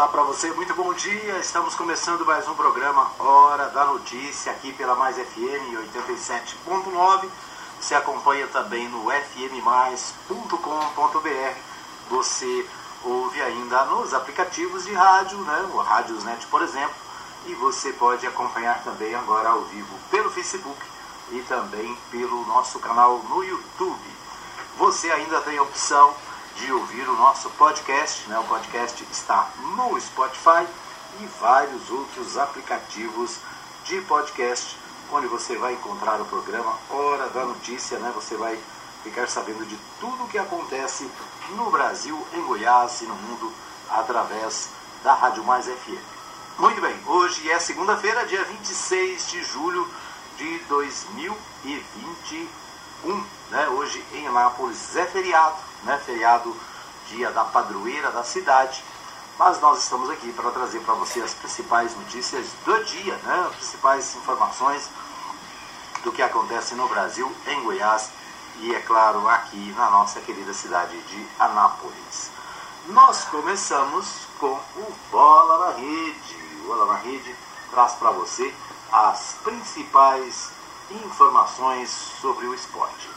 Olá para você, muito bom dia. Estamos começando mais um programa Hora da Notícia aqui pela Mais FM 87.9. Você acompanha também no fmmais.com.br. Você ouve ainda nos aplicativos de rádio, né? O Rádiosnet, por exemplo. E você pode acompanhar também agora ao vivo pelo Facebook e também pelo nosso canal no YouTube. Você ainda tem a opção de ouvir o nosso podcast. Né? O podcast está no Spotify e vários outros aplicativos de podcast, onde você vai encontrar o programa Hora da Notícia. Né? Você vai ficar sabendo de tudo o que acontece no Brasil, em Goiás e no mundo através da Rádio Mais FM. Muito bem, hoje é segunda-feira, dia 26 de julho de 2021. Né? Hoje em Anápolis é feriado, né? feriado dia da padroeira da cidade. Mas nós estamos aqui para trazer para você as principais notícias do dia, né? as principais informações do que acontece no Brasil, em Goiás e, é claro, aqui na nossa querida cidade de Anápolis. Nós começamos com o Bola na Rede. O Bola na Rede traz para você as principais informações sobre o esporte.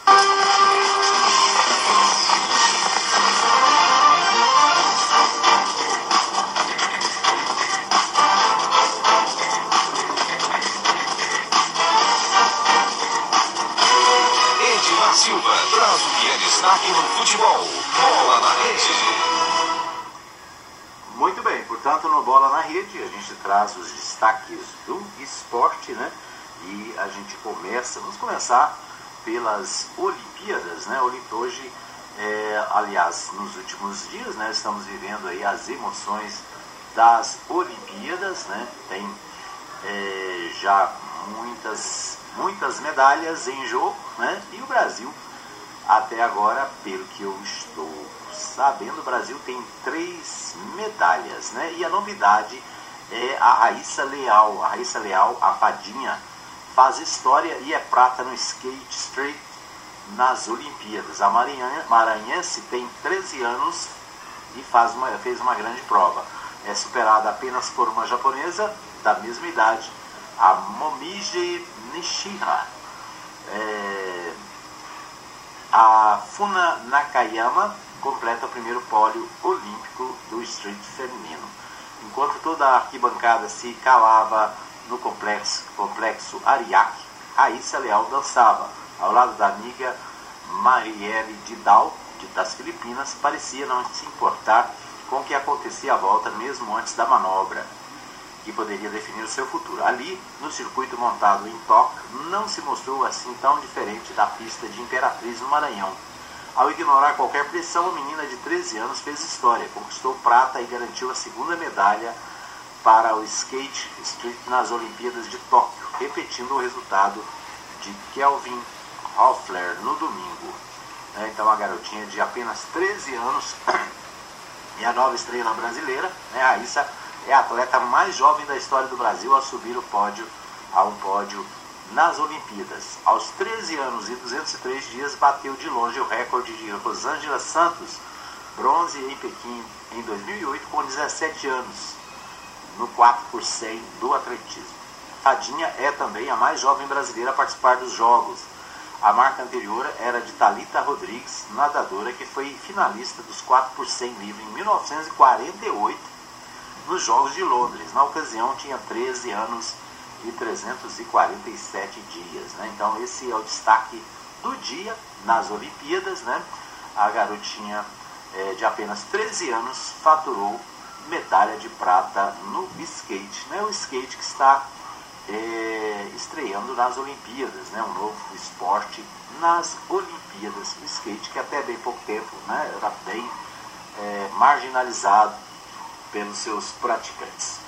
Edmar Silva traz o que é destaque no futebol. Bola na rede. Muito bem, portanto, no Bola na Rede a gente traz os destaques do esporte, né? E a gente começa, vamos começar pelas Olimpíadas, né? Hoje, é, aliás, nos últimos dias, né? Estamos vivendo aí as emoções das Olimpíadas, né? Tem é, já muitas, muitas medalhas em jogo, né? E o Brasil, até agora, pelo que eu estou sabendo, o Brasil tem três medalhas, né? E a novidade é a Raíssa Leal, a Raíssa Leal, a fadinha, faz história e é prata no skate street nas Olimpíadas. A maranhense tem 13 anos e faz uma, fez uma grande prova. É superada apenas por uma japonesa da mesma idade, a Momiji Nishihara. É, a Funa Nakayama completa o primeiro pólio olímpico do street feminino. Enquanto toda a arquibancada se calava no complexo, complexo Ariake, Raíssa Leal dançava. Ao lado da amiga Marielle Didal, das Filipinas, parecia não se importar com o que acontecia à volta, mesmo antes da manobra, que poderia definir o seu futuro. Ali, no circuito montado em Tóquio, não se mostrou assim tão diferente da pista de Imperatriz no Maranhão. Ao ignorar qualquer pressão, a menina de 13 anos fez história, conquistou prata e garantiu a segunda medalha para o skate street nas Olimpíadas de Tóquio, repetindo o resultado de Kelvin Hoffler no domingo. É, então a garotinha de apenas 13 anos e a nova estrela brasileira, né, Issa, é a atleta mais jovem da história do Brasil a subir o pódio a um pódio nas Olimpíadas. Aos 13 anos e 203 dias bateu de longe o recorde de Rosângela Santos, bronze em Pequim em 2008 com 17 anos no 4 por 100 do atletismo. Tadinha é também a mais jovem brasileira a participar dos Jogos. A marca anterior era de Talita Rodrigues, nadadora que foi finalista dos 4 por 100 livre em 1948 nos Jogos de Londres. Na ocasião tinha 13 anos e 347 dias. Né? Então esse é o destaque do dia nas Olimpíadas. Né? A garotinha é, de apenas 13 anos faturou medalha de prata no skate. Né? O skate que está é, estreando nas Olimpíadas, né? um novo esporte nas Olimpíadas. O skate que até bem pouco tempo né? era bem é, marginalizado pelos seus praticantes.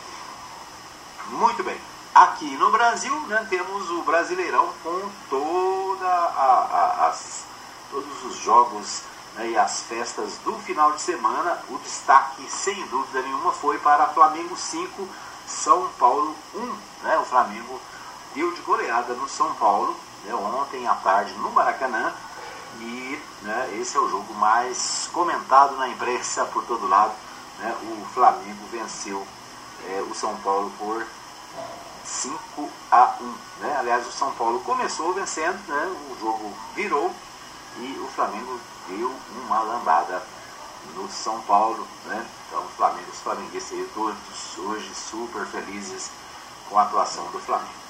Muito bem. Aqui no Brasil né, temos o Brasileirão com toda a, a, as, todos os jogos né, e as festas do final de semana, o destaque, sem dúvida nenhuma, foi para Flamengo 5, São Paulo 1. Né? O Flamengo deu de goleada no São Paulo né, ontem à tarde no Maracanã. E né, esse é o jogo mais comentado na imprensa por todo lado. né, o Flamengo venceu é, o São Paulo por 5 a 1. Né? Aliás, o São Paulo começou vencendo, né? o jogo virou e o Flamengo deu uma lambada no São Paulo. Né? Então, Flamengo, os flamenguistas todos hoje super felizes com a atuação do Flamengo.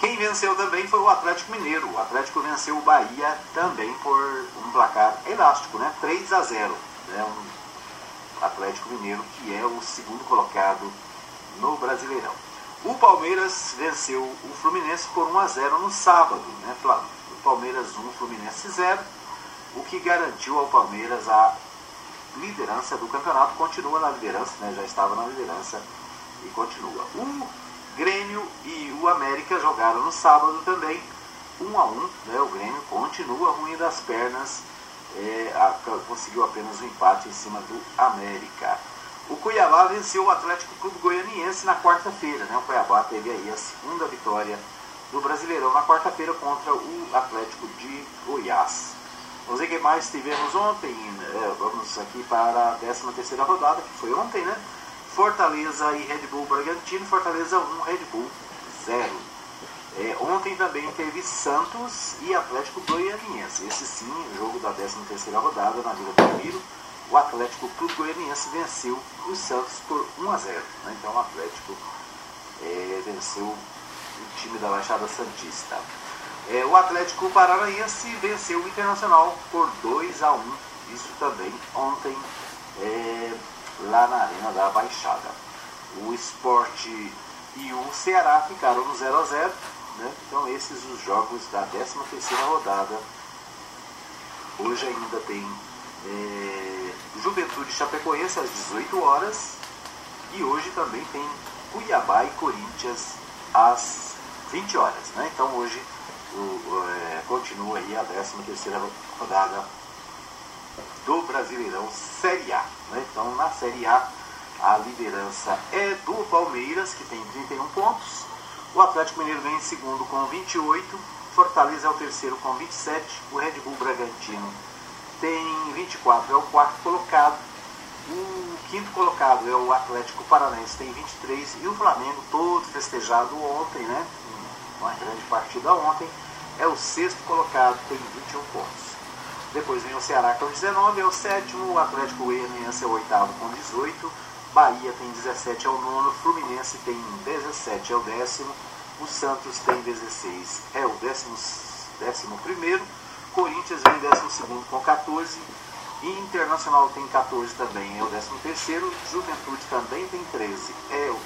Quem venceu também foi o Atlético Mineiro. O Atlético venceu o Bahia também por um placar elástico, né? 3 a 0. Né? Um Atlético Mineiro que é o segundo colocado no Brasileirão. O Palmeiras venceu o Fluminense por 1 a 0 no sábado, né? Palmeiras 1, Fluminense 0, o que garantiu ao Palmeiras a liderança do campeonato, continua na liderança, né? já estava na liderança e continua. O Grêmio e o América jogaram no sábado também, 1 a 1 né? O Grêmio continua ruim das pernas, é, a, conseguiu apenas um empate em cima do América. O Cuiabá venceu o Atlético Clube Goianiense na quarta-feira. Né? O Cuiabá teve aí a segunda vitória do Brasileirão na quarta-feira contra o Atlético de Goiás. Vamos ver o que mais tivemos ontem. É, vamos aqui para a 13 terceira rodada, que foi ontem, né? Fortaleza e Red Bull Bragantino, Fortaleza 1, Red Bull 0. É, ontem também teve Santos e Atlético Goianiense. Esse sim, jogo da 13 terceira rodada na Vila Belmiro o Atlético Clube Goianiense venceu o Santos por 1 a 0. Né? Então o Atlético é, venceu o time da Baixada Santista. É, o Atlético Paranaense venceu o Internacional por 2 a 1. Isso também ontem é, lá na Arena da Baixada. O Esporte e o Ceará ficaram no 0 a 0. Né? Então esses os jogos da 13 terceira rodada. Hoje ainda tem é, Juventude Chapecoense às 18 horas. E hoje também tem Cuiabá e Corinthians às 20 horas. Né? Então hoje é, continua aí a 13 terceira rodada do Brasileirão Série A. Né? Então na Série A a liderança é do Palmeiras, que tem 31 pontos. O Atlético Mineiro vem em segundo com 28. Fortaleza é o terceiro com 27. O Red Bull Bragantino tem 24, é o quarto colocado. O quinto colocado é o Atlético Paranaense, tem 23. E o Flamengo, todo festejado ontem, né? Uma grande partida ontem, é o sexto colocado, tem 21 pontos. Depois vem o Ceará com 19, é o sétimo. O Atlético Goianiense é o oitavo com 18. Bahia tem 17, é o nono. Fluminense tem 17, é o décimo. O Santos tem 16, é o décimo, décimo primeiro. Corinthians vem 12 com 14. E Internacional tem 14 também, é o 13. Juventude também tem 13, é o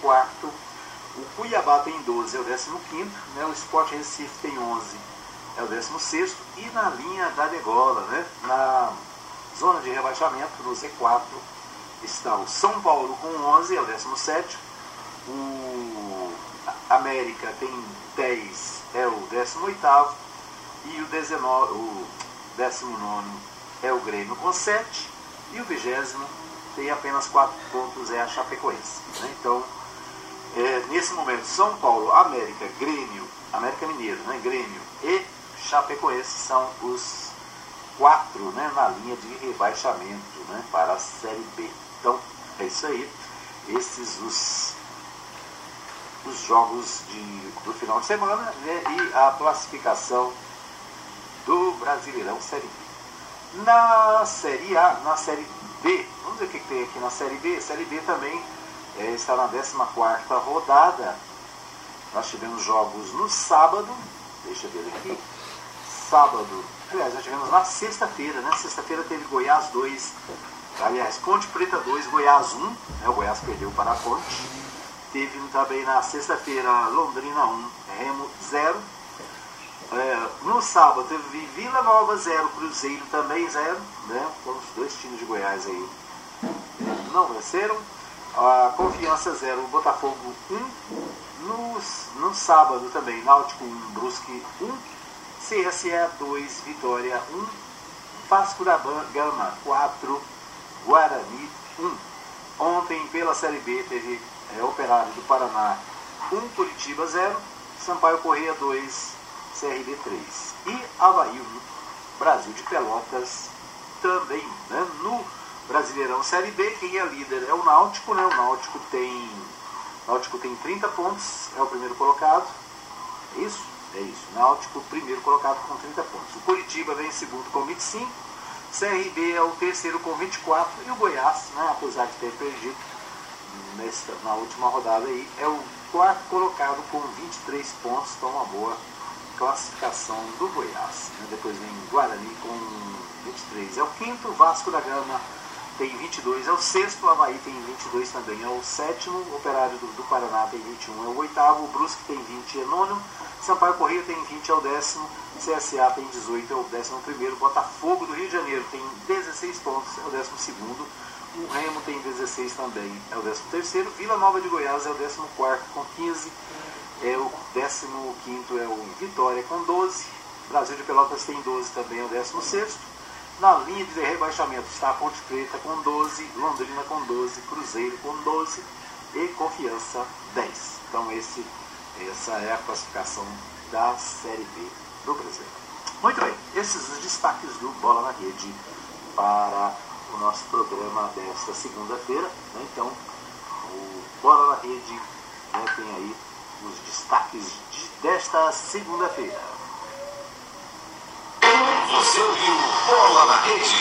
14. O Cuiabá tem 12, é o 15. Né? O Sport Recife tem 11, é o 16. E na linha da degola, né? na zona de rebaixamento, no Z4, está o São Paulo com 11, é o 17. O América tem 10, é o 18 e o, 19, o 19 é o Grêmio com 7 e o 20 tem apenas 4 pontos, é a Chapecoense. Né? Então, é, nesse momento, São Paulo, América, Grêmio, América Mineiro, né? Grêmio e Chapecoense são os quatro né, na linha de rebaixamento né, para a Série B. Então, é isso aí. Esses os, os jogos de, do final de semana né, e a classificação do Brasileirão Série B. Na Série A, na Série B, vamos ver o que tem aqui na Série B. Série B também está na 14 rodada. Nós tivemos jogos no sábado, deixa eu ver aqui. Sábado, aliás, nós tivemos na sexta-feira, né? Sexta-feira teve Goiás 2, aliás, Ponte Preta 2, Goiás 1, né? o Goiás perdeu para a Ponte. Teve também na sexta-feira Londrina 1, Remo 0. É, no sábado teve Vila Nova 0, Cruzeiro também 0, né? Foram os dois times de Goiás aí. Não venceram. A Confiança 0, Botafogo 1. No, no sábado também, Náutico 1, Brusque 1. CSE 2, Vitória 1. Vasco da Gama 4, Guarani 1. Ontem, pela Série B, teve é, Operário do Paraná 1, Curitiba 0. Sampaio Correia 2, CRB 3. E Havaí 1, Brasil de Pelotas também. Né? No Brasileirão Série B, quem é líder é o Náutico, né? O Náutico tem, Náutico tem 30 pontos, é o primeiro colocado. É isso? É isso. Náutico, primeiro colocado com 30 pontos. O Curitiba vem em segundo com 25. CRB é o terceiro com 24. E o Goiás, né, apesar de ter perdido nesta, na última rodada aí, é o quarto colocado com 23 pontos. Então uma boa classificação do Goiás. Né? Depois vem Guarani com 23. É o quinto, Vasco da Gama tem 22. É o sexto, Havaí tem 22 também. É o sétimo, Operário do, do Paraná tem 21. É o oitavo, o Brusque tem 20. É nono, Sampaio Correia tem 20. É o décimo. CSA tem 18. É o décimo primeiro. Botafogo do Rio de Janeiro tem 16 pontos. É o décimo segundo. O Remo tem 16 também. É o décimo terceiro. Vila Nova de Goiás é o décimo quarto com 15. É o 15 é o Vitória com 12. Brasil de Pelotas tem 12 também, é o 16. Na linha de rebaixamento está Ponte Preta com 12, Londrina com 12, Cruzeiro com 12 e Confiança 10. Então esse, essa é a classificação da Série B do Brasil. Muito bem, esses os destaques do Bola na Rede para o nosso programa desta segunda-feira. Né? Então, o Bola na Rede né, tem aí os destaques de, desta segunda-feira. Você ouviu Bola na Rede.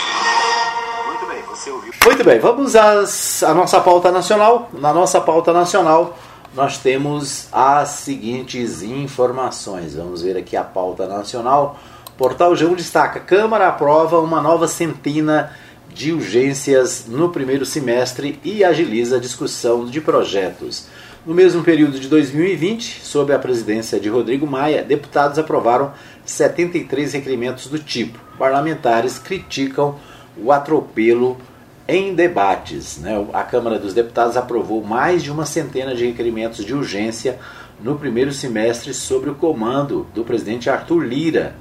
Muito bem, você ouviu. Muito bem, vamos às, à nossa pauta nacional. Na nossa pauta nacional, nós temos as seguintes informações. Vamos ver aqui a pauta nacional. Portal G1 destaca: Câmara aprova uma nova centena de urgências no primeiro semestre e agiliza a discussão de projetos. No mesmo período de 2020, sob a presidência de Rodrigo Maia, deputados aprovaram 73 requerimentos do tipo. Parlamentares criticam o atropelo em debates. Né? A Câmara dos Deputados aprovou mais de uma centena de requerimentos de urgência no primeiro semestre sobre o comando do presidente Arthur Lira,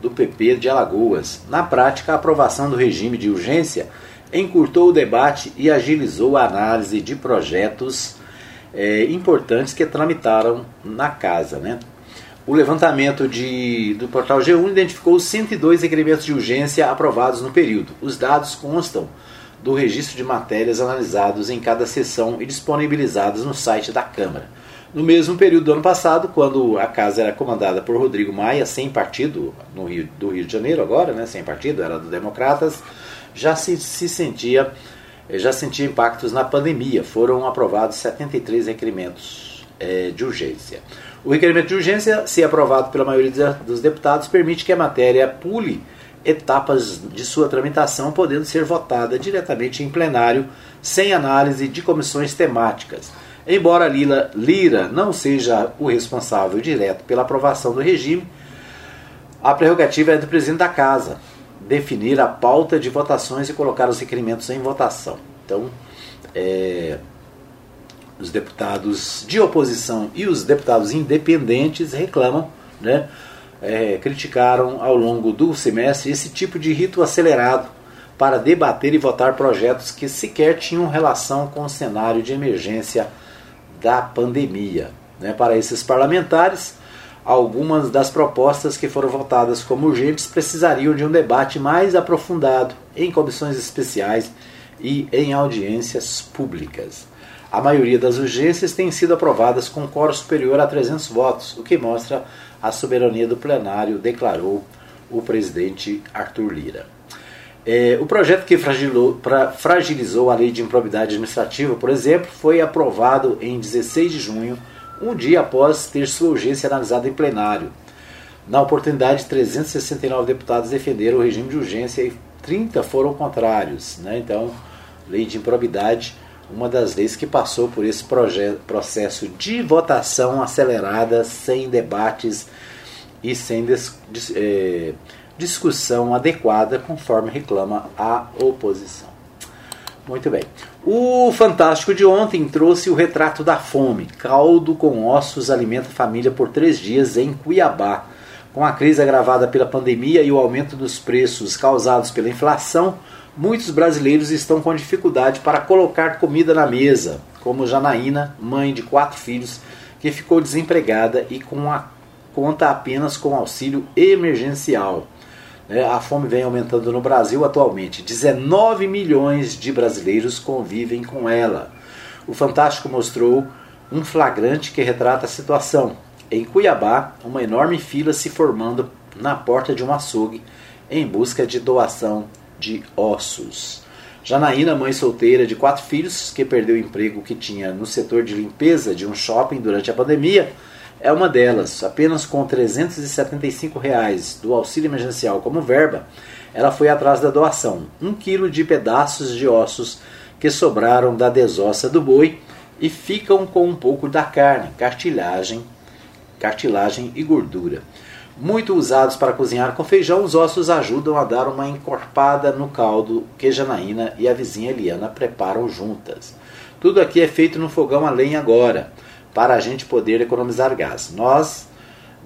do PP de Alagoas. Na prática, a aprovação do regime de urgência encurtou o debate e agilizou a análise de projetos é, importantes que tramitaram na casa. Né? O levantamento de, do portal G1 identificou 102 requerimentos de urgência aprovados no período. Os dados constam do registro de matérias analisados em cada sessão e disponibilizados no site da Câmara. No mesmo período do ano passado, quando a casa era comandada por Rodrigo Maia, sem partido, no Rio, do Rio de Janeiro agora, né, sem partido, era do Democratas, já se, se sentia já sentia impactos na pandemia. Foram aprovados 73 requerimentos é, de urgência. O requerimento de urgência, se aprovado pela maioria dos deputados, permite que a matéria pule etapas de sua tramitação, podendo ser votada diretamente em plenário, sem análise de comissões temáticas. Embora Lila, Lira não seja o responsável direto pela aprovação do regime, a prerrogativa é do presidente da Casa, definir a pauta de votações e colocar os requerimentos em votação. Então, é, os deputados de oposição e os deputados independentes reclamam, né, é, criticaram ao longo do semestre esse tipo de rito acelerado para debater e votar projetos que sequer tinham relação com o cenário de emergência da pandemia. Né? Para esses parlamentares, algumas das propostas que foram votadas como urgentes precisariam de um debate mais aprofundado em comissões especiais e em audiências públicas. A maioria das urgências tem sido aprovadas com coro superior a 300 votos, o que mostra a soberania do plenário, declarou o presidente Arthur Lira. É, o projeto que pra, fragilizou a lei de improbidade administrativa, por exemplo, foi aprovado em 16 de junho um dia após ter sua urgência analisada em plenário. Na oportunidade, 369 deputados defenderam o regime de urgência e 30 foram contrários. Né? Então, lei de improbidade, uma das leis que passou por esse processo de votação acelerada, sem debates e sem dis, dis, é, discussão adequada, conforme reclama a oposição. Muito bem. O Fantástico de ontem trouxe o retrato da fome. Caldo com ossos alimenta a família por três dias em Cuiabá. Com a crise agravada pela pandemia e o aumento dos preços causados pela inflação, muitos brasileiros estão com dificuldade para colocar comida na mesa, como Janaína, mãe de quatro filhos, que ficou desempregada e com a conta apenas com auxílio emergencial. Né? A fome vem aumentando no Brasil atualmente. 19 milhões de brasileiros convivem com ela. O Fantástico mostrou um flagrante que retrata a situação. Em Cuiabá, uma enorme fila se formando na porta de um açougue em busca de doação de ossos. Janaína, mãe solteira de quatro filhos, que perdeu o emprego que tinha no setor de limpeza de um shopping durante a pandemia, é uma delas. Apenas com 375 reais do auxílio emergencial como verba, ela foi atrás da doação, um quilo de pedaços de ossos que sobraram da desossa do boi e ficam com um pouco da carne, cartilagem, cartilagem e gordura. Muito usados para cozinhar com feijão, os ossos ajudam a dar uma encorpada no caldo que Janaína e a vizinha Eliana preparam juntas. Tudo aqui é feito no fogão a lenha agora, para a gente poder economizar gás. Nós,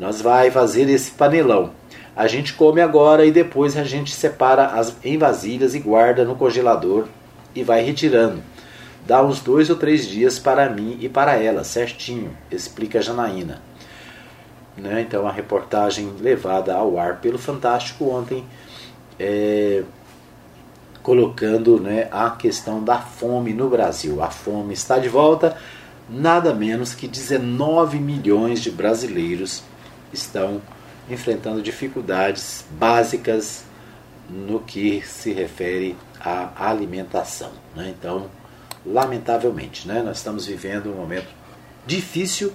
nós vai fazer esse panelão. A gente come agora e depois a gente separa as, em vasilhas e guarda no congelador e vai retirando. Dá uns dois ou três dias para mim e para ela, certinho, explica Janaína. Né? Então, a reportagem levada ao ar pelo Fantástico ontem, é, colocando né, a questão da fome no Brasil. A fome está de volta, nada menos que 19 milhões de brasileiros estão enfrentando dificuldades básicas no que se refere à alimentação. Né? Então, lamentavelmente, né, nós estamos vivendo um momento difícil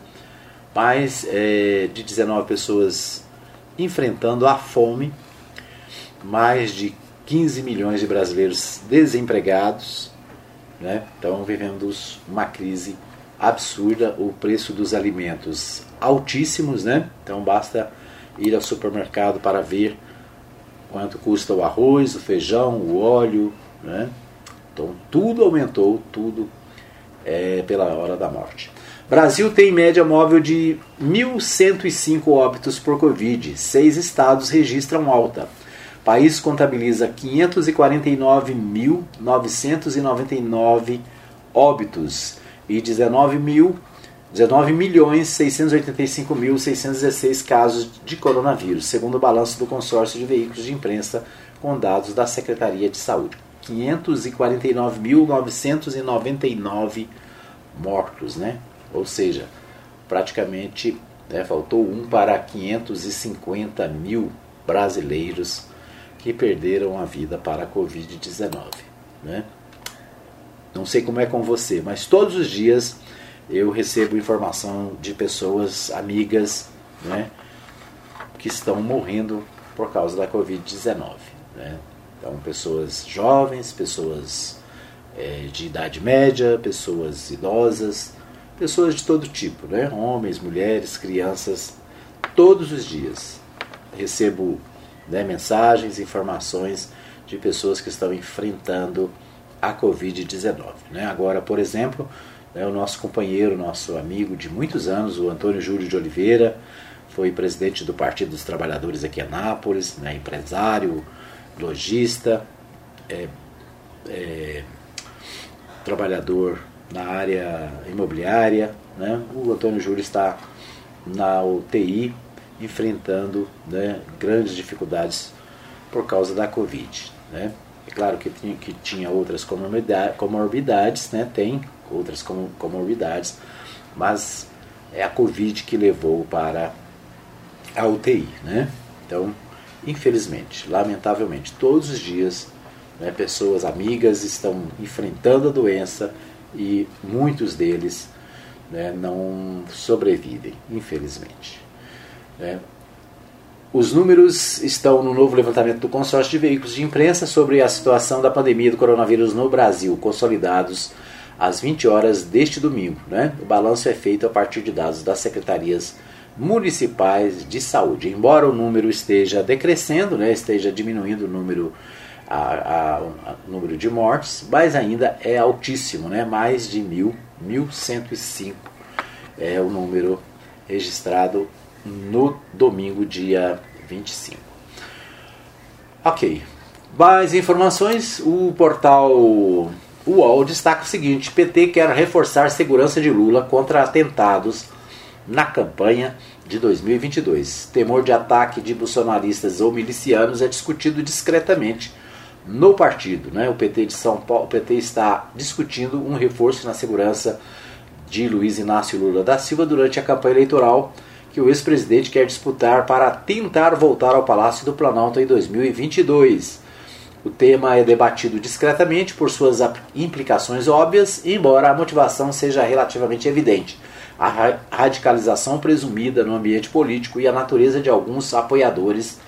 mais é, de 19 pessoas enfrentando a fome, mais de 15 milhões de brasileiros desempregados, né? estão vivendo uma crise absurda, o preço dos alimentos altíssimos, né? então basta ir ao supermercado para ver quanto custa o arroz, o feijão, o óleo, né? então tudo aumentou, tudo é, pela hora da morte. Brasil tem média móvel de 1.105 óbitos por Covid. Seis estados registram alta. País contabiliza 549.999 óbitos e 19 mil 19 milhões 685.616 casos de coronavírus, segundo o balanço do consórcio de veículos de imprensa com dados da Secretaria de Saúde. 549.999 mortos, né? Ou seja, praticamente né, faltou um para 550 mil brasileiros que perderam a vida para a Covid-19. Né? Não sei como é com você, mas todos os dias eu recebo informação de pessoas amigas né, que estão morrendo por causa da Covid-19. Né? Então, pessoas jovens, pessoas é, de idade média, pessoas idosas, pessoas de todo tipo, né? homens, mulheres, crianças, todos os dias. Recebo né, mensagens, informações de pessoas que estão enfrentando a Covid-19. Né? Agora, por exemplo, né, o nosso companheiro, nosso amigo de muitos anos, o Antônio Júlio de Oliveira, foi presidente do Partido dos Trabalhadores aqui em Anápolis, né, empresário, lojista, é, é, trabalhador na área imobiliária. Né? O Antônio Júlio está na UTI enfrentando né, grandes dificuldades por causa da Covid. Né? É claro que tinha, que tinha outras comorbidades, né? tem outras comorbidades, mas é a Covid que levou para a UTI. Né? Então, infelizmente, lamentavelmente, todos os dias né, pessoas amigas estão enfrentando a doença e muitos deles né, não sobrevivem, infelizmente. Né. Os números estão no novo levantamento do consórcio de veículos de imprensa sobre a situação da pandemia do coronavírus no Brasil, consolidados às 20 horas deste domingo. Né? O balanço é feito a partir de dados das secretarias municipais de saúde. Embora o número esteja decrescendo, né, esteja diminuindo o número a, a, a, número de mortes, mas ainda é altíssimo, né? mais de mil, 1.105 é o número registrado no domingo, dia 25. Ok, mais informações, o portal UOL destaca o seguinte, PT quer reforçar segurança de Lula contra atentados na campanha de 2022. Temor de ataque de bolsonaristas ou milicianos é discutido discretamente no partido. Né? O PT de São Paulo, o PT está discutindo um reforço na segurança de Luiz Inácio Lula da Silva durante a campanha eleitoral que o ex-presidente quer disputar para tentar voltar ao Palácio do Planalto em 2022. O tema é debatido discretamente por suas implicações óbvias, embora a motivação seja relativamente evidente. A radicalização presumida no ambiente político e a natureza de alguns apoiadores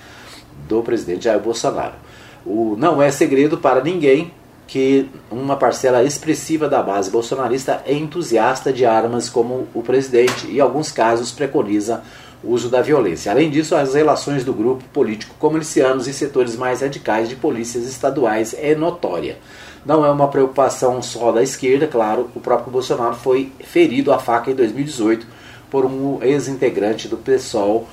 do presidente Jair Bolsonaro. O, não é segredo para ninguém que uma parcela expressiva da base bolsonarista é entusiasta de armas como o presidente e, em alguns casos, preconiza o uso da violência. Além disso, as relações do grupo político com milicianos e setores mais radicais de polícias estaduais é notória. Não é uma preocupação só da esquerda, claro, o próprio Bolsonaro foi ferido à faca em 2018 por um ex-integrante do PSOL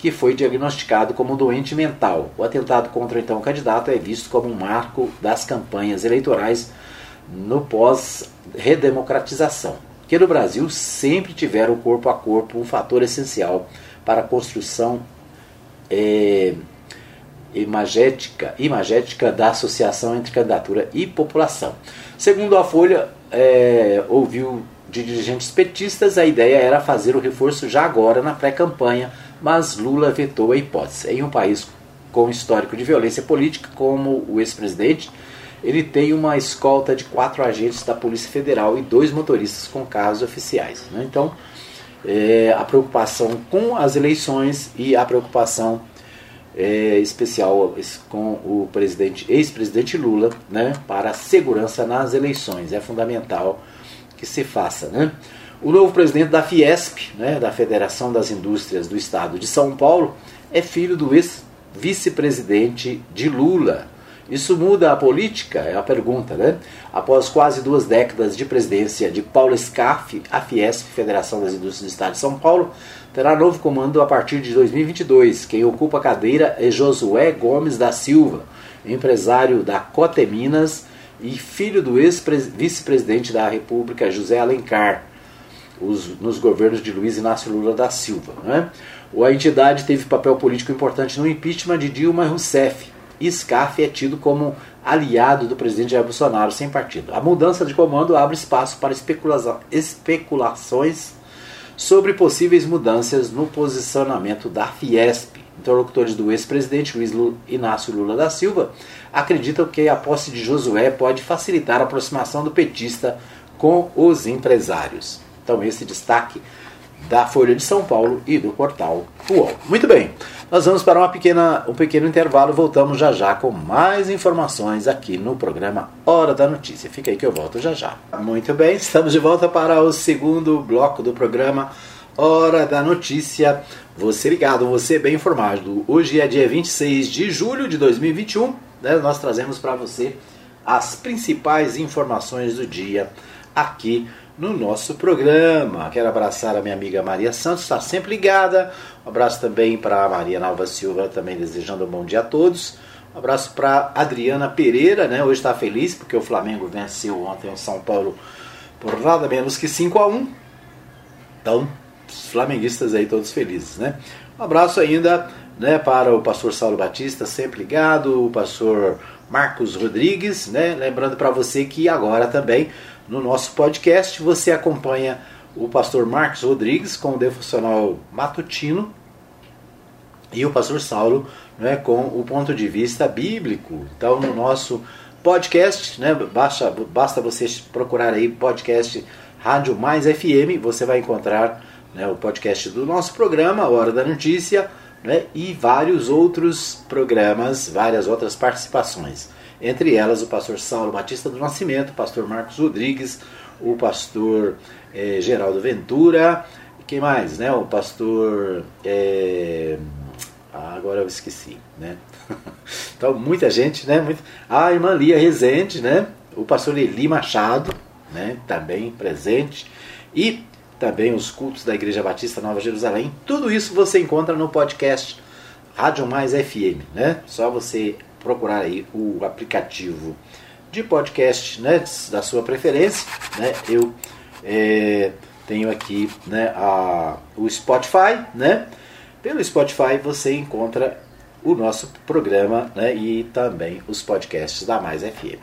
que foi diagnosticado como doente mental. O atentado contra o então candidato é visto como um marco das campanhas eleitorais no pós-redemocratização, que no Brasil sempre tiveram corpo a corpo um fator essencial para a construção é, imagética, imagética da associação entre candidatura e população. Segundo a Folha, é, ouviu de dirigentes petistas, a ideia era fazer o reforço já agora na pré-campanha mas Lula vetou a hipótese. Em um país com histórico de violência política, como o ex-presidente, ele tem uma escolta de quatro agentes da Polícia Federal e dois motoristas com carros oficiais. Né? Então, é, a preocupação com as eleições e a preocupação é, especial com o presidente, ex-presidente Lula, né, para a segurança nas eleições. É fundamental que se faça. Né? O novo presidente da Fiesp, né, da Federação das Indústrias do Estado de São Paulo, é filho do ex-vice-presidente de Lula. Isso muda a política? É a pergunta, né? Após quase duas décadas de presidência de Paulo Scaff, a Fiesp, Federação das Indústrias do Estado de São Paulo, terá novo comando a partir de 2022. Quem ocupa a cadeira é Josué Gomes da Silva, empresário da Cote Minas e filho do ex-vice-presidente da República, José Alencar os, nos governos de Luiz Inácio Lula da Silva. Né? A entidade teve papel político importante no impeachment de Dilma Rousseff. SCAF é tido como aliado do presidente Jair Bolsonaro sem partido. A mudança de comando abre espaço para especula especulações sobre possíveis mudanças no posicionamento da Fiesp. Interlocutores do ex-presidente Luiz Inácio Lula da Silva acreditam que a posse de Josué pode facilitar a aproximação do petista com os empresários. Então, esse destaque da Folha de São Paulo e do portal UOL. Muito bem, nós vamos para uma pequena, um pequeno intervalo, voltamos já já com mais informações aqui no programa Hora da Notícia. Fica aí que eu volto já já. Muito bem, estamos de volta para o segundo bloco do programa Hora da Notícia. Você ligado, você bem informado. Hoje é dia 26 de julho de 2021, né? nós trazemos para você as principais informações do dia aqui no nosso programa. Quero abraçar a minha amiga Maria Santos, está sempre ligada. Um abraço também para a Maria Nalva Silva, também desejando um bom dia a todos. Um abraço para Adriana Pereira, né? Hoje está feliz porque o Flamengo venceu ontem o São Paulo por nada menos que 5 a 1 Então, os flamenguistas aí todos felizes, né? Um abraço ainda né, para o pastor Saulo Batista, sempre ligado, o pastor Marcos Rodrigues, né? Lembrando para você que agora também no nosso podcast você acompanha o pastor Marcos Rodrigues com o devocional matutino e o pastor Saulo né, com o ponto de vista bíblico. Então, no nosso podcast, né, basta, basta você procurar aí podcast Rádio Mais FM, você vai encontrar né, o podcast do nosso programa, Hora da Notícia, né, e vários outros programas, várias outras participações entre elas o pastor Saulo Batista do Nascimento, o pastor Marcos Rodrigues, o pastor é, Geraldo Ventura, quem mais, né? O pastor. É... Agora eu esqueci, né? então, muita gente, né? Muito... A irmã Lia Rezende, né? O pastor Eli Machado, né? Também presente. E também os cultos da Igreja Batista Nova Jerusalém. Tudo isso você encontra no podcast Rádio Mais FM, né? Só você procurar aí o aplicativo de podcast né, da sua preferência. Né? Eu é, tenho aqui né, a, o Spotify, né? Pelo Spotify você encontra o nosso programa né, e também os podcasts da Mais FM.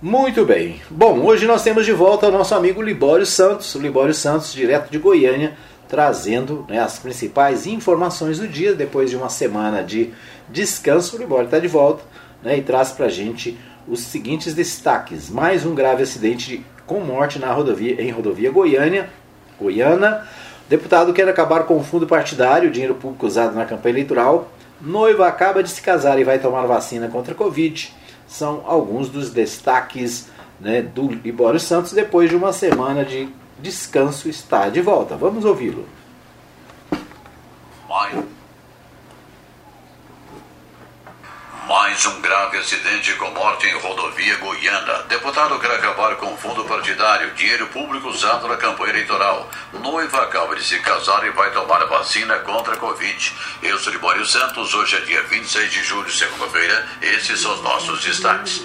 Muito bem. Bom, hoje nós temos de volta o nosso amigo Libório Santos, Libório Santos, direto de Goiânia, trazendo né, as principais informações do dia. Depois de uma semana de descanso, o Libório está de volta né, e traz para a gente os seguintes destaques. Mais um grave acidente com morte na rodovia, em rodovia Goiânia, Goiana. Deputado quer acabar com o fundo partidário, dinheiro público usado na campanha eleitoral. Noiva acaba de se casar e vai tomar vacina contra a Covid. São alguns dos destaques né, do Libório Santos depois de uma semana de descanso está de volta. Vamos ouvi-lo. Mais um grave acidente com morte em rodovia Goiana. Deputado quer acabar com fundo partidário, dinheiro público usado na campanha eleitoral. Noiva acaba de se casar e vai tomar a vacina contra a Covid. Eu sou Libório Santos, hoje é dia 26 de julho, segunda-feira. Esses são os nossos destaques.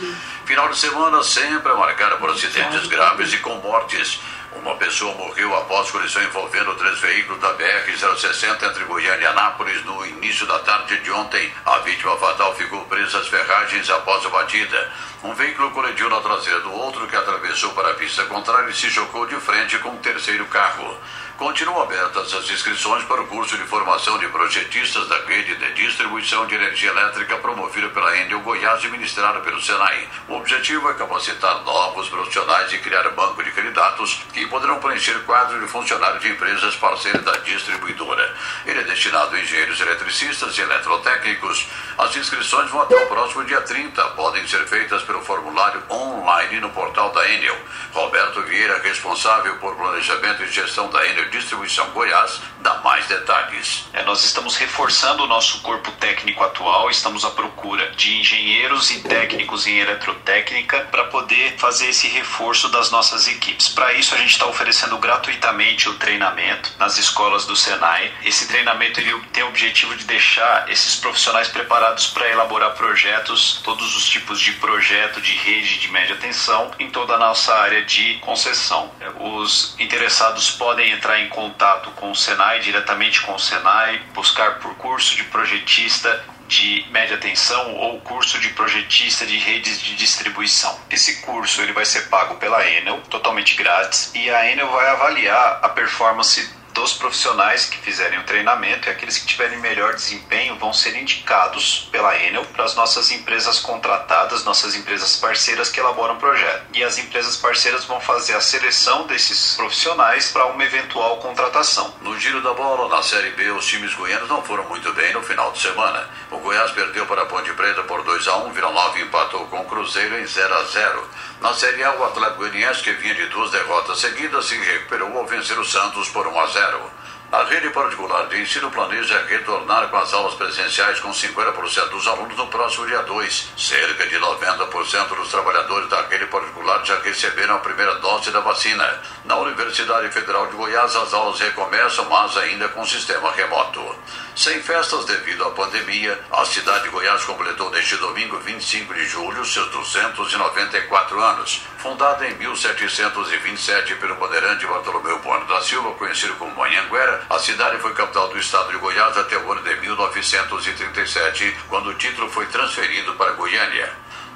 Final de semana sempre é marcado por acidentes graves e com mortes. Uma pessoa morreu após colisão envolvendo três veículos da BR-060 entre Goiânia e Anápolis no início da tarde de ontem. A vítima fatal ficou presa às ferragens após a batida. Um veículo colidiu na traseira do outro que atravessou para a pista contrária e se chocou de frente com um terceiro carro. Continuam abertas as inscrições para o curso de formação de projetistas da rede de distribuição de energia elétrica promovido pela Endel Goiás e ministrado pelo Senai. O objetivo é capacitar novos profissionais e criar banco de candidatos que poderão preencher quadro de funcionários de empresas parceiras da distribuidora. Ele é destinado a engenheiros eletricistas e eletrotécnicos. As inscrições vão até o próximo dia 30. Podem ser feitas pelo formulário online no portal da Enel. Roberto Vieira, responsável por planejamento e gestão da Enel Distribuição Goiás dá mais detalhes. É, nós estamos reforçando o nosso corpo técnico atual, estamos à procura de engenheiros e técnicos em eletrotécnica para poder fazer esse reforço das nossas equipes. Para isso, a gente está oferecendo gratuitamente o treinamento nas escolas do Senai. Esse treinamento ele tem o objetivo de deixar esses profissionais preparados para elaborar projetos, todos os tipos de projeto de rede de média tensão em toda a nossa área de concessão. Os interessados podem entrar em contato com o Senai, diretamente com o Senai, buscar por curso de projetista de média tensão ou curso de projetista de redes de distribuição. Esse curso ele vai ser pago pela Enel, totalmente grátis, e a Enel vai avaliar a performance dos profissionais que fizerem o treinamento e aqueles que tiverem melhor desempenho vão ser indicados pela Enel para as nossas empresas contratadas, nossas empresas parceiras que elaboram o projeto. E as empresas parceiras vão fazer a seleção desses profissionais para uma eventual contratação. No giro da bola, na Série B, os times goianos não foram muito bem no final de semana. O Goiás perdeu para a Ponte Preta por 2 a 1 Vila Nova empatou com o Cruzeiro em 0 a 0 Na Série A, o Atlético Goianiense, que vinha de duas derrotas seguidas, se recuperou ao vencer o Santos por 1 a 0 a rede particular de ensino planeja retornar com as aulas presenciais com 50% dos alunos no próximo dia 2. Cerca de 90% dos trabalhadores da rede particular já receberam a primeira dose da vacina. Na Universidade Federal de Goiás, as aulas recomeçam, mas ainda com sistema remoto. Sem festas devido à pandemia, a cidade de Goiás completou neste domingo, 25 de julho, seus 294 anos. Fundada em 1727 pelo bandeirante Bartolomeu Bueno da Silva, conhecido como Manhanguera, a cidade foi capital do estado de Goiás até o ano de 1937, quando o título foi transferido para Goiânia.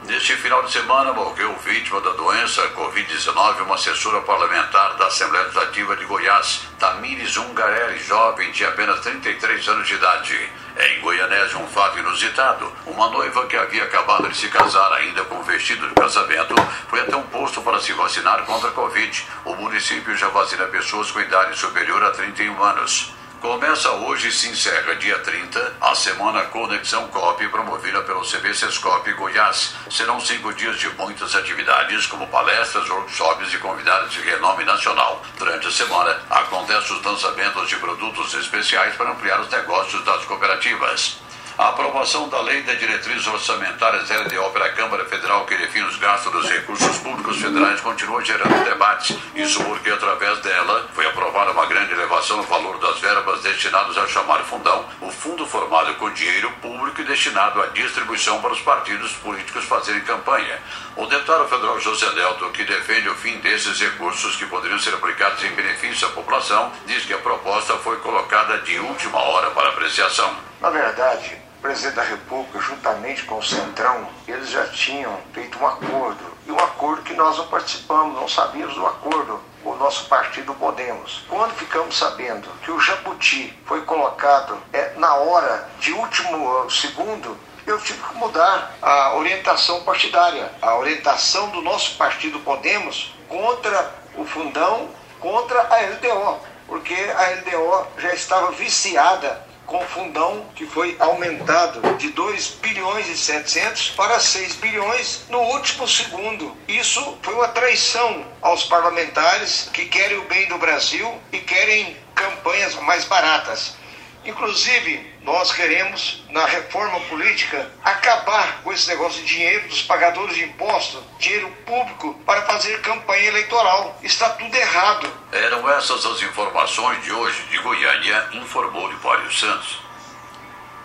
Neste final de semana morreu vítima da doença Covid-19 uma assessora parlamentar da Assembleia Legislativa de Goiás, Tamires Ungarelli, jovem de apenas 33 anos de idade. Em Goianese, um fato inusitado. Uma noiva que havia acabado de se casar ainda com vestido de casamento foi até um posto para se vacinar contra a Covid. O município já vacina pessoas com idade superior a 31 anos. Começa hoje e se encerra dia 30 a semana Conexão COP promovida pelo CB Sescop Goiás. Serão cinco dias de muitas atividades, como palestras, workshops e convidados de renome nacional. Durante a semana, acontecem os lançamentos de produtos especiais para ampliar os negócios das cooperativas. A aprovação da Lei da Diretrizes Orçamentárias LDO pela Câmara Federal que define os gastos dos recursos públicos federais continua gerando debates. Isso porque, através dela, foi aprovada uma grande elevação no valor das verbas destinadas ao chamado fundão, o fundo formado com dinheiro público e destinado à distribuição para os partidos políticos fazerem campanha. O deputado federal José Delto, que defende o fim desses recursos que poderiam ser aplicados em benefício à população, diz que a proposta foi colocada de última hora para apreciação. Na verdade, o presidente da República, juntamente com o Centrão, eles já tinham feito um acordo. E um acordo que nós não participamos, não sabíamos do acordo o nosso partido Podemos. Quando ficamos sabendo que o Jabuti foi colocado é, na hora de último segundo, eu tive que mudar a orientação partidária, a orientação do nosso partido Podemos contra o fundão, contra a LDO, porque a LDO já estava viciada com fundão que foi aumentado de 2 bilhões e 700 para 6 bilhões no último segundo. Isso foi uma traição aos parlamentares que querem o bem do Brasil e querem campanhas mais baratas. Inclusive, nós queremos, na reforma política, acabar com esse negócio de dinheiro dos pagadores de impostos, dinheiro público, para fazer campanha eleitoral. Está tudo errado. Eram essas as informações de hoje de Goiânia, informou Libório Santos.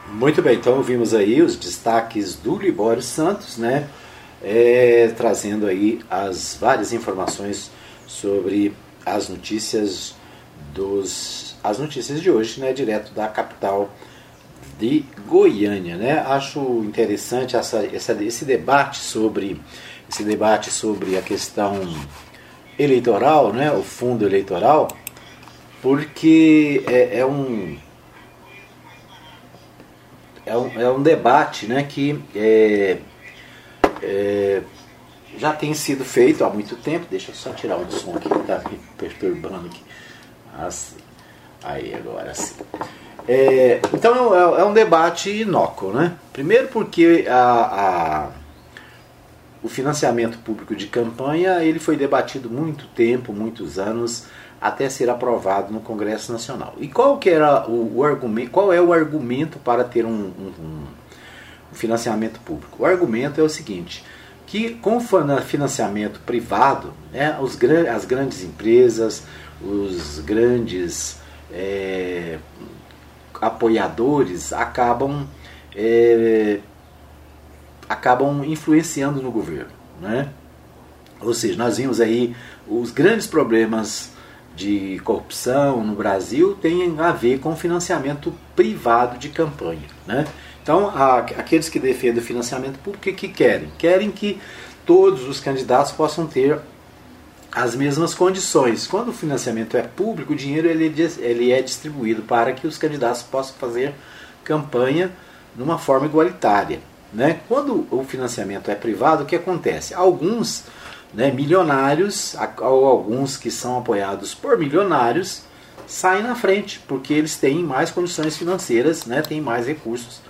Muito bem, então ouvimos aí os destaques do Libório Santos, né? É, trazendo aí as várias informações sobre as notícias dos as notícias de hoje, né, direto da capital de Goiânia, né? Acho interessante essa, essa, esse debate sobre esse debate sobre a questão eleitoral, né, o fundo eleitoral, porque é, é um é um, é um debate, né, que é, é, já tem sido feito há muito tempo. Deixa eu só tirar o som aqui que está me perturbando aqui. As, Aí, agora sim. É, então é, é, um debate inócuo, né? Primeiro porque a, a, o financiamento público de campanha ele foi debatido muito tempo, muitos anos, até ser aprovado no Congresso Nacional. E qual que era o, o argumento? Qual é o argumento para ter um, um, um financiamento público? O argumento é o seguinte: que com financiamento privado, né, os, as grandes empresas, os grandes é, apoiadores acabam é, acabam influenciando no governo, né? Ou seja, nós vimos aí os grandes problemas de corrupção no Brasil têm a ver com financiamento privado de campanha, né? Então, aqueles que defendem o financiamento público, o que querem? Querem que todos os candidatos possam ter as mesmas condições. Quando o financiamento é público, o dinheiro ele, ele é distribuído para que os candidatos possam fazer campanha numa forma igualitária. Né? Quando o financiamento é privado, o que acontece? Alguns né, milionários, ou alguns que são apoiados por milionários, saem na frente, porque eles têm mais condições financeiras, né, têm mais recursos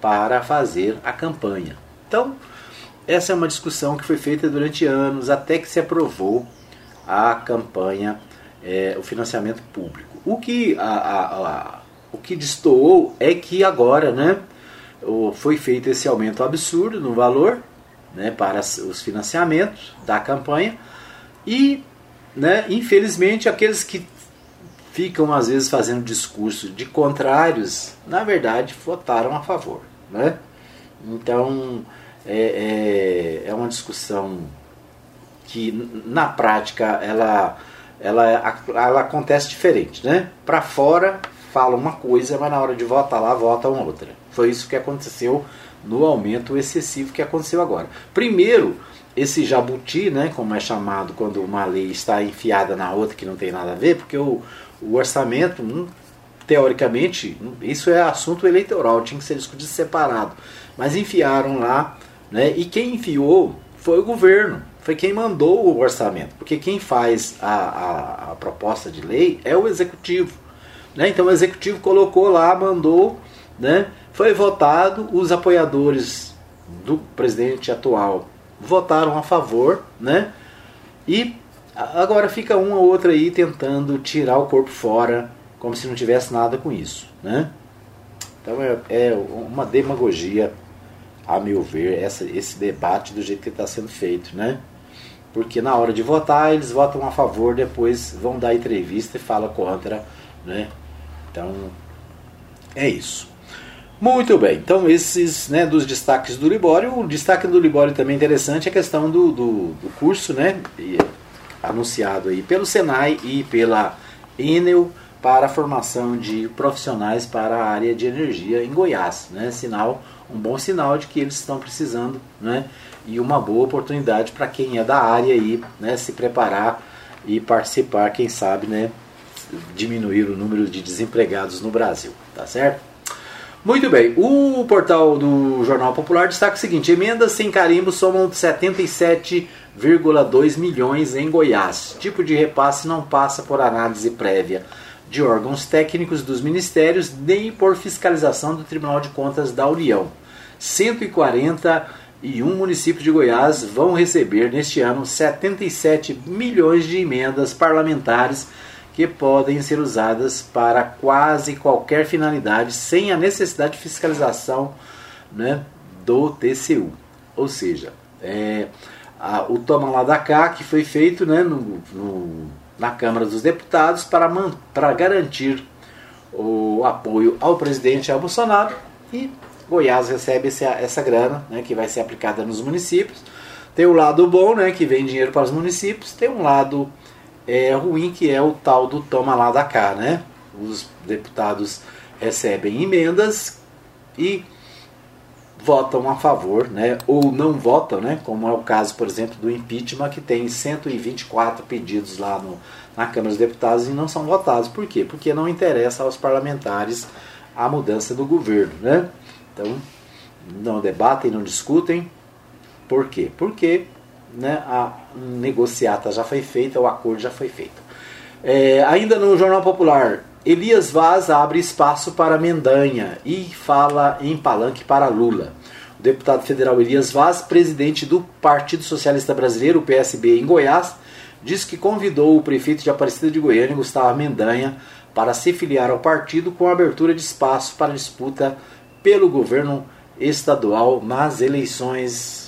para fazer a campanha. Então, essa é uma discussão que foi feita durante anos, até que se aprovou a campanha, é, o financiamento público. O que, a, a, a, o que destoou é que agora né, foi feito esse aumento absurdo no valor né, para os financiamentos da campanha e, né, infelizmente, aqueles que ficam às vezes fazendo discurso de contrários, na verdade, votaram a favor. Né? Então, é, é, é uma discussão que na prática ela, ela, ela acontece diferente, né? Para fora fala uma coisa, mas na hora de votar lá vota uma outra. Foi isso que aconteceu no aumento excessivo que aconteceu agora. Primeiro, esse jabuti, né, como é chamado quando uma lei está enfiada na outra que não tem nada a ver, porque o, o orçamento, hum, teoricamente, hum, isso é assunto eleitoral, tinha que ser discutido separado. Mas enfiaram lá, né, e quem enfiou foi o governo foi quem mandou o orçamento, porque quem faz a, a, a proposta de lei é o executivo. Né? Então o executivo colocou lá, mandou, né? foi votado, os apoiadores do presidente atual votaram a favor, né? e agora fica um ou outro aí tentando tirar o corpo fora, como se não tivesse nada com isso. Né? Então é, é uma demagogia, a meu ver, essa, esse debate do jeito que está sendo feito, né? Porque na hora de votar, eles votam a favor, depois vão dar entrevista e falam contra, né? Então, é isso. Muito bem, então esses né, dos destaques do Libório, o destaque do Libório também interessante é a questão do, do, do curso, né? E, anunciado aí pelo Senai e pela Enel para a formação de profissionais para a área de energia em Goiás, né? Sinal, um bom sinal de que eles estão precisando, né? E uma boa oportunidade para quem é da área aí, né? Se preparar e participar, quem sabe, né? Diminuir o número de desempregados no Brasil, tá certo? Muito bem, o portal do Jornal Popular destaca o seguinte: emendas sem carimbo somam 77,2 milhões em Goiás. Tipo de repasse não passa por análise prévia de órgãos técnicos dos ministérios nem por fiscalização do Tribunal de Contas da União. 141 municípios de Goiás vão receber neste ano 77 milhões de emendas parlamentares que podem ser usadas para quase qualquer finalidade sem a necessidade de fiscalização né, do TCU. Ou seja, é, a, o toma lá da cá que foi feito né, no, no, na Câmara dos Deputados para, man, para garantir o apoio ao presidente Bolsonaro e Goiás recebe essa, essa grana né, que vai ser aplicada nos municípios. Tem o lado bom, né, que vem dinheiro para os municípios, tem um lado é, ruim que é o tal do toma lá da cá, né? Os deputados recebem emendas e votam a favor, né? Ou não votam, né? Como é o caso, por exemplo, do impeachment, que tem 124 pedidos lá no, na Câmara dos Deputados e não são votados. Por quê? Porque não interessa aos parlamentares a mudança do governo, né? Então, não debatem, não discutem. Por quê? Porque né, a negociata já foi feita, o acordo já foi feito. É, ainda no Jornal Popular, Elias Vaz abre espaço para Mendanha e fala em palanque para Lula. O deputado federal Elias Vaz, presidente do Partido Socialista Brasileiro, o PSB, em Goiás, diz que convidou o prefeito de Aparecida de Goiânia, Gustavo Mendanha, para se filiar ao partido com a abertura de espaço para disputa pelo governo estadual nas eleições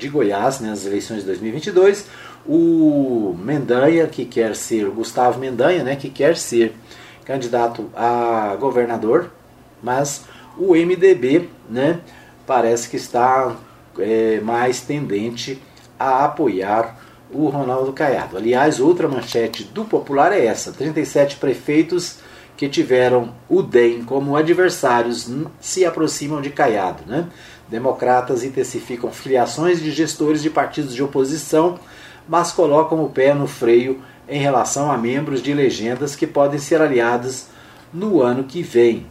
de Goiás nas né, eleições de 2022. O Mendanha, que quer ser, Gustavo Mendanha, né, que quer ser candidato a governador, mas o MDB né, parece que está é, mais tendente a apoiar o Ronaldo Caiado. Aliás, outra manchete do Popular é essa: 37 prefeitos que tiveram o DEM como adversários se aproximam de Caiado. Né? Democratas intensificam filiações de gestores de partidos de oposição, mas colocam o pé no freio em relação a membros de legendas que podem ser aliados no ano que vem.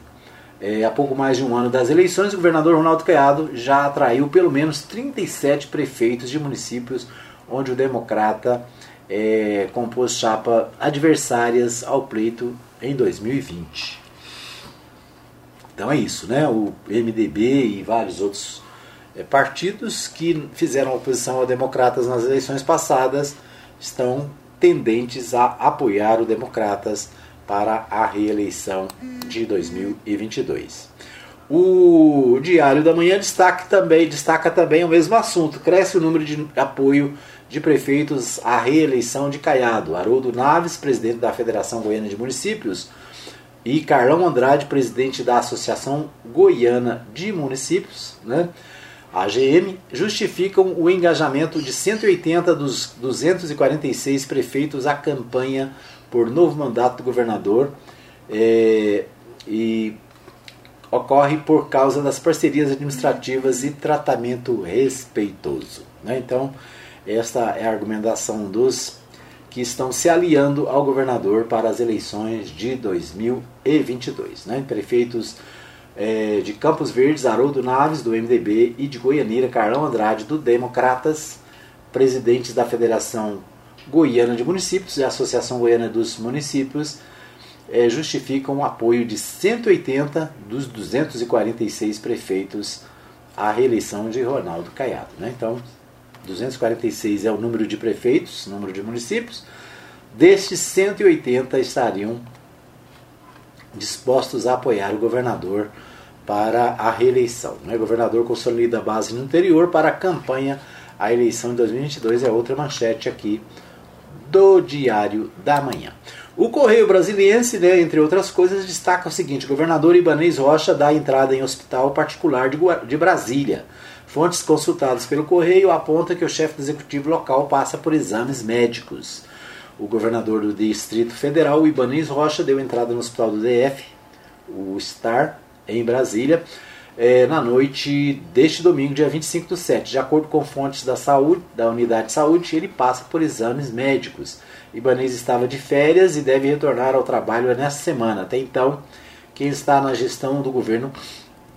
É, há pouco mais de um ano das eleições, o governador Ronaldo Caiado já atraiu pelo menos 37 prefeitos de municípios onde o democrata é, compôs chapa adversárias ao pleito em 2020. Então é isso, né? O MDB e vários outros é, partidos que fizeram oposição a democratas nas eleições passadas estão tendentes a apoiar o democratas para a reeleição de 2022. O Diário da Manhã destaca também, destaca também o mesmo assunto. Cresce o número de apoio de prefeitos à reeleição de Caiado. Haroldo Naves, presidente da Federação Goiana de Municípios, e Carlão Andrade, presidente da Associação Goiana de Municípios, né, AGM, justificam o engajamento de 180 dos 246 prefeitos à campanha por novo mandato do governador é, e ocorre por causa das parcerias administrativas e tratamento respeitoso. Né? Então, esta é a argumentação dos que estão se aliando ao governador para as eleições de 2022. Né? Prefeitos é, de Campos Verdes, Haroldo Naves, do MDB, e de Goianeira, Carlão Andrade, do Democratas, presidentes da Federação Goiana de Municípios e Associação Goiana dos Municípios, é, justificam o apoio de 180 dos 246 prefeitos à reeleição de Ronaldo Caiado. Né? Então, 246 é o número de prefeitos, número de municípios. Destes, 180 estariam dispostos a apoiar o governador para a reeleição. Né? O governador consolida a base no interior para a campanha à eleição de 2022. É outra manchete aqui do Diário da Manhã. O Correio Brasiliense, né, entre outras coisas, destaca o seguinte: governador Ibanez Rocha dá entrada em hospital particular de, de Brasília. Fontes consultadas pelo Correio apontam que o chefe do executivo local passa por exames médicos. O governador do Distrito Federal, Ibanez Rocha, deu entrada no hospital do DF, o STAR, em Brasília, é, na noite deste domingo, dia 25 do 7. De acordo com fontes da saúde, da unidade de saúde, ele passa por exames médicos. Ibanez estava de férias e deve retornar ao trabalho nesta semana. Até então, quem está na gestão do governo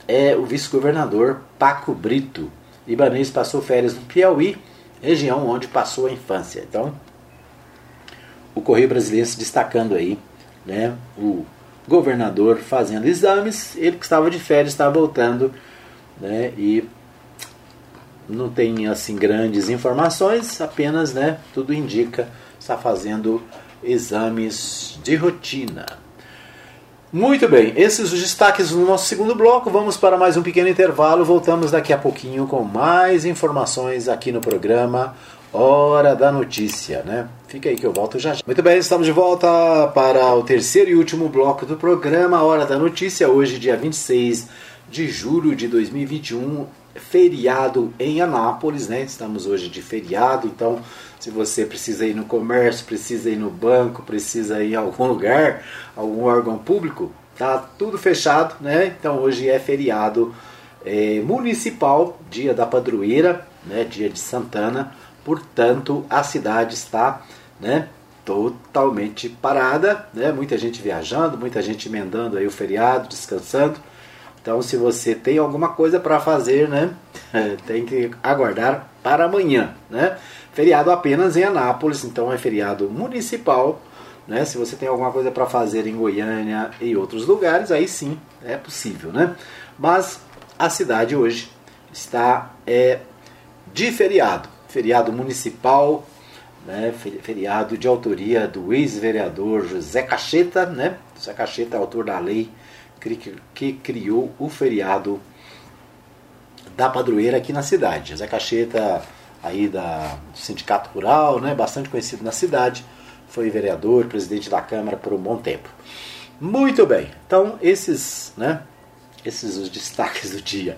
é o vice-governador Paco Brito. Ibanez passou férias no Piauí, região onde passou a infância. Então, o Correio Brasileiro destacando aí, né, o governador fazendo exames, ele que estava de férias estava voltando, né, e não tem assim grandes informações, apenas, né, tudo indica está fazendo exames de rotina. Muito bem, esses os destaques no nosso segundo bloco. Vamos para mais um pequeno intervalo. Voltamos daqui a pouquinho com mais informações aqui no programa Hora da Notícia, né? Fica aí que eu volto já já. Muito bem, estamos de volta para o terceiro e último bloco do programa Hora da Notícia, hoje, dia 26 de julho de 2021, feriado em Anápolis, né? Estamos hoje de feriado, então se você precisa ir no comércio, precisa ir no banco, precisa ir em algum lugar, algum órgão público, tá tudo fechado, né? Então hoje é feriado é, municipal, dia da padroeira, né? Dia de Santana portanto a cidade está né, totalmente parada, né? muita gente viajando, muita gente emendando aí o feriado, descansando. Então, se você tem alguma coisa para fazer, né, tem que aguardar para amanhã. Né? Feriado apenas em Anápolis, então é feriado municipal. Né? Se você tem alguma coisa para fazer em Goiânia e outros lugares, aí sim é possível. Né? Mas a cidade hoje está é, de feriado feriado municipal, né, feriado de autoria do ex-vereador José Cacheta, né? José Cacheta é autor da lei que criou o feriado da padroeira aqui na cidade. José Cacheta, aí da, do Sindicato Rural, né, bastante conhecido na cidade, foi vereador, presidente da Câmara por um bom tempo. Muito bem, então esses, né, esses os destaques do dia.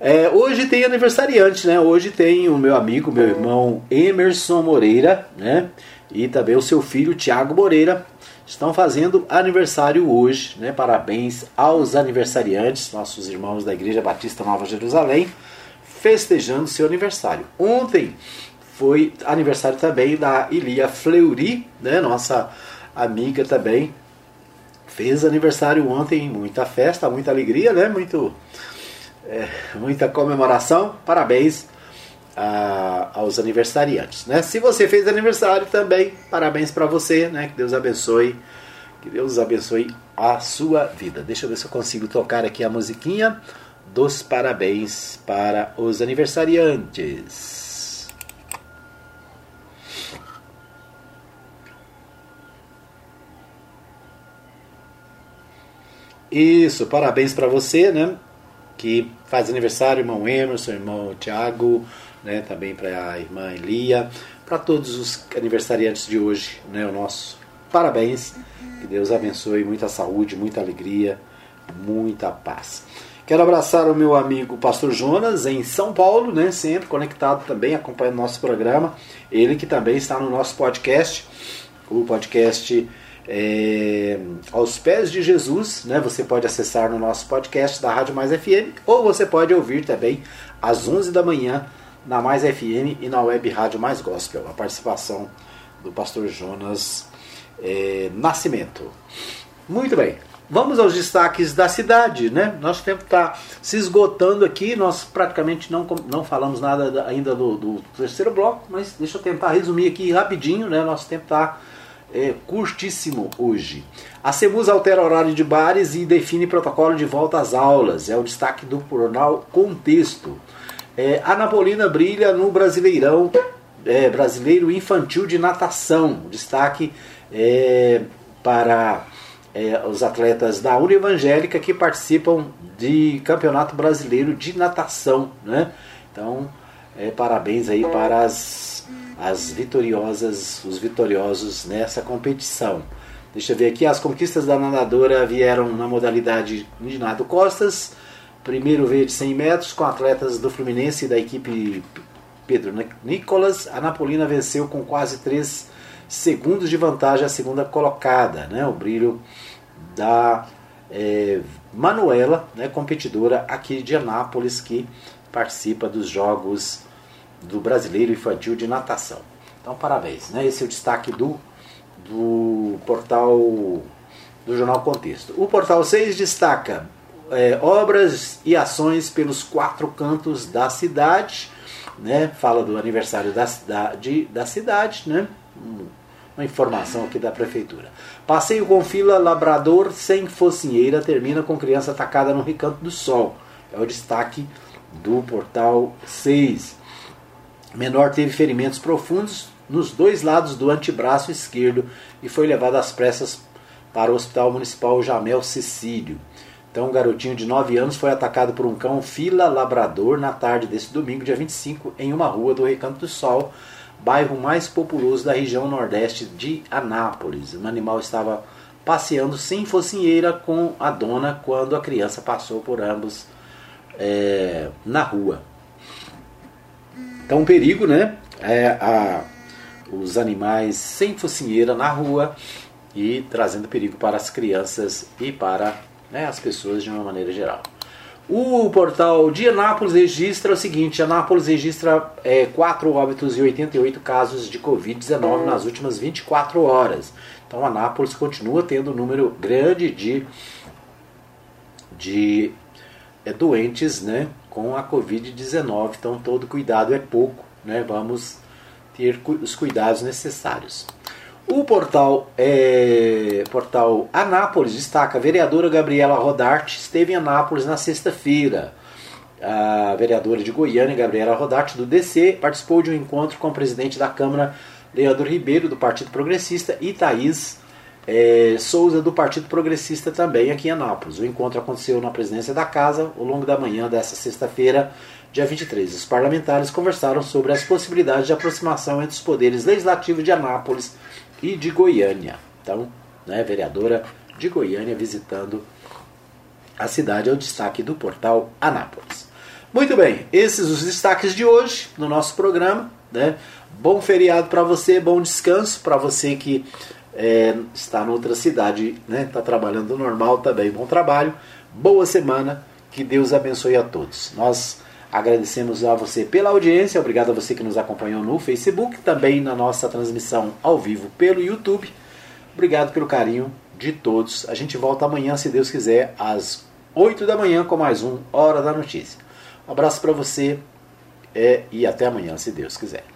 É, hoje tem aniversariante, né? Hoje tem o meu amigo, meu irmão Emerson Moreira, né? E também o seu filho Tiago Moreira estão fazendo aniversário hoje, né? Parabéns aos aniversariantes, nossos irmãos da Igreja Batista Nova Jerusalém, festejando seu aniversário. Ontem foi aniversário também da Ilia Fleury, né? Nossa amiga também fez aniversário ontem, muita festa, muita alegria, né? Muito é, muita comemoração. Parabéns a, aos aniversariantes. Né? Se você fez aniversário também, parabéns para você. Né? Que Deus abençoe. Que Deus abençoe a sua vida. Deixa eu ver se eu consigo tocar aqui a musiquinha dos parabéns para os aniversariantes. Isso, parabéns para você, né? que faz aniversário, irmão Emerson, irmão Tiago, né, também para a irmã Elia, para todos os aniversariantes de hoje, né, o nosso parabéns, que Deus abençoe, muita saúde, muita alegria, muita paz. Quero abraçar o meu amigo Pastor Jonas em São Paulo, né, sempre conectado também, acompanhando nosso programa. Ele que também está no nosso podcast, o podcast é, aos pés de Jesus, né? Você pode acessar no nosso podcast da Rádio Mais FM ou você pode ouvir também às 11 da manhã na Mais FM e na web Rádio Mais Gospel. A participação do pastor Jonas é, Nascimento. Muito bem. Vamos aos destaques da cidade, né? Nosso tempo está se esgotando aqui, nós praticamente não, não falamos nada ainda do, do terceiro bloco, mas deixa eu tentar resumir aqui rapidinho, né? Nosso tempo está é, curtíssimo hoje. A CEMUS altera horário de bares e define protocolo de volta às aulas. É o destaque do jornal Contexto. É, a Napolina brilha no Brasileirão é, Brasileiro Infantil de Natação. Destaque é, para é, os atletas da Univangélica que participam de Campeonato Brasileiro de Natação. Né? Então, é, parabéns aí para as, as vitoriosas, os vitoriosos nessa competição. Deixa eu ver aqui, as conquistas da nadadora vieram na modalidade de nado costas. Primeiro veio de 100 metros com atletas do Fluminense e da equipe Pedro Nicolas. A Napolina venceu com quase 3 segundos de vantagem a segunda colocada. Né? O brilho da é, Manuela, né, competidora aqui de Anápolis, que participa dos Jogos do Brasileiro Infantil de Natação. Então, parabéns. Né? Esse é o destaque do, do portal do Jornal Contexto. O portal 6 destaca é, obras e ações pelos quatro cantos da cidade. Né? Fala do aniversário da, cidade, da cidade, né? uma informação aqui da prefeitura. Passeio com fila Labrador sem focinheira termina com criança atacada no Recanto do Sol. É o destaque do portal 6. Menor teve ferimentos profundos nos dois lados do antebraço esquerdo e foi levado às pressas para o Hospital Municipal Jamel Cecílio. Então, um garotinho de 9 anos foi atacado por um cão fila labrador na tarde desse domingo, dia 25, em uma rua do Recanto do Sol, bairro mais populoso da região nordeste de Anápolis. O animal estava passeando sem focinheira com a dona quando a criança passou por ambos é, na rua. Então, um perigo, né? É, a, os animais sem focinheira na rua e trazendo perigo para as crianças e para né, as pessoas de uma maneira geral. O portal de Anápolis registra o seguinte: Anápolis registra é, 4 óbitos e 88 casos de Covid-19 nas últimas 24 horas. Então, Anápolis continua tendo um número grande de, de é, doentes né, com a Covid-19. Então, todo cuidado é pouco. Né? Vamos ter os cuidados necessários. O portal, é, portal Anápolis destaca: a vereadora Gabriela Rodarte esteve em Anápolis na sexta-feira. A vereadora de Goiânia, Gabriela Rodarte, do DC, participou de um encontro com o presidente da Câmara, Leandro Ribeiro, do Partido Progressista, e Thaís é, Souza, do Partido Progressista, também aqui em Anápolis. O encontro aconteceu na presidência da casa ao longo da manhã desta sexta-feira, dia 23. Os parlamentares conversaram sobre as possibilidades de aproximação entre os poderes legislativos de Anápolis e de Goiânia. Então, né, vereadora de Goiânia visitando a cidade é o destaque do portal Anápolis. Muito bem, esses os destaques de hoje no nosso programa. Né? Bom feriado para você, bom descanso para você que é, está noutra cidade, né? Tá trabalhando normal também. Bom trabalho, boa semana, que Deus abençoe a todos. Nós Agradecemos a você pela audiência, obrigado a você que nos acompanhou no Facebook, também na nossa transmissão ao vivo pelo YouTube. Obrigado pelo carinho de todos. A gente volta amanhã, se Deus quiser, às 8 da manhã com mais um Hora da Notícia. Um abraço para você é, e até amanhã, se Deus quiser.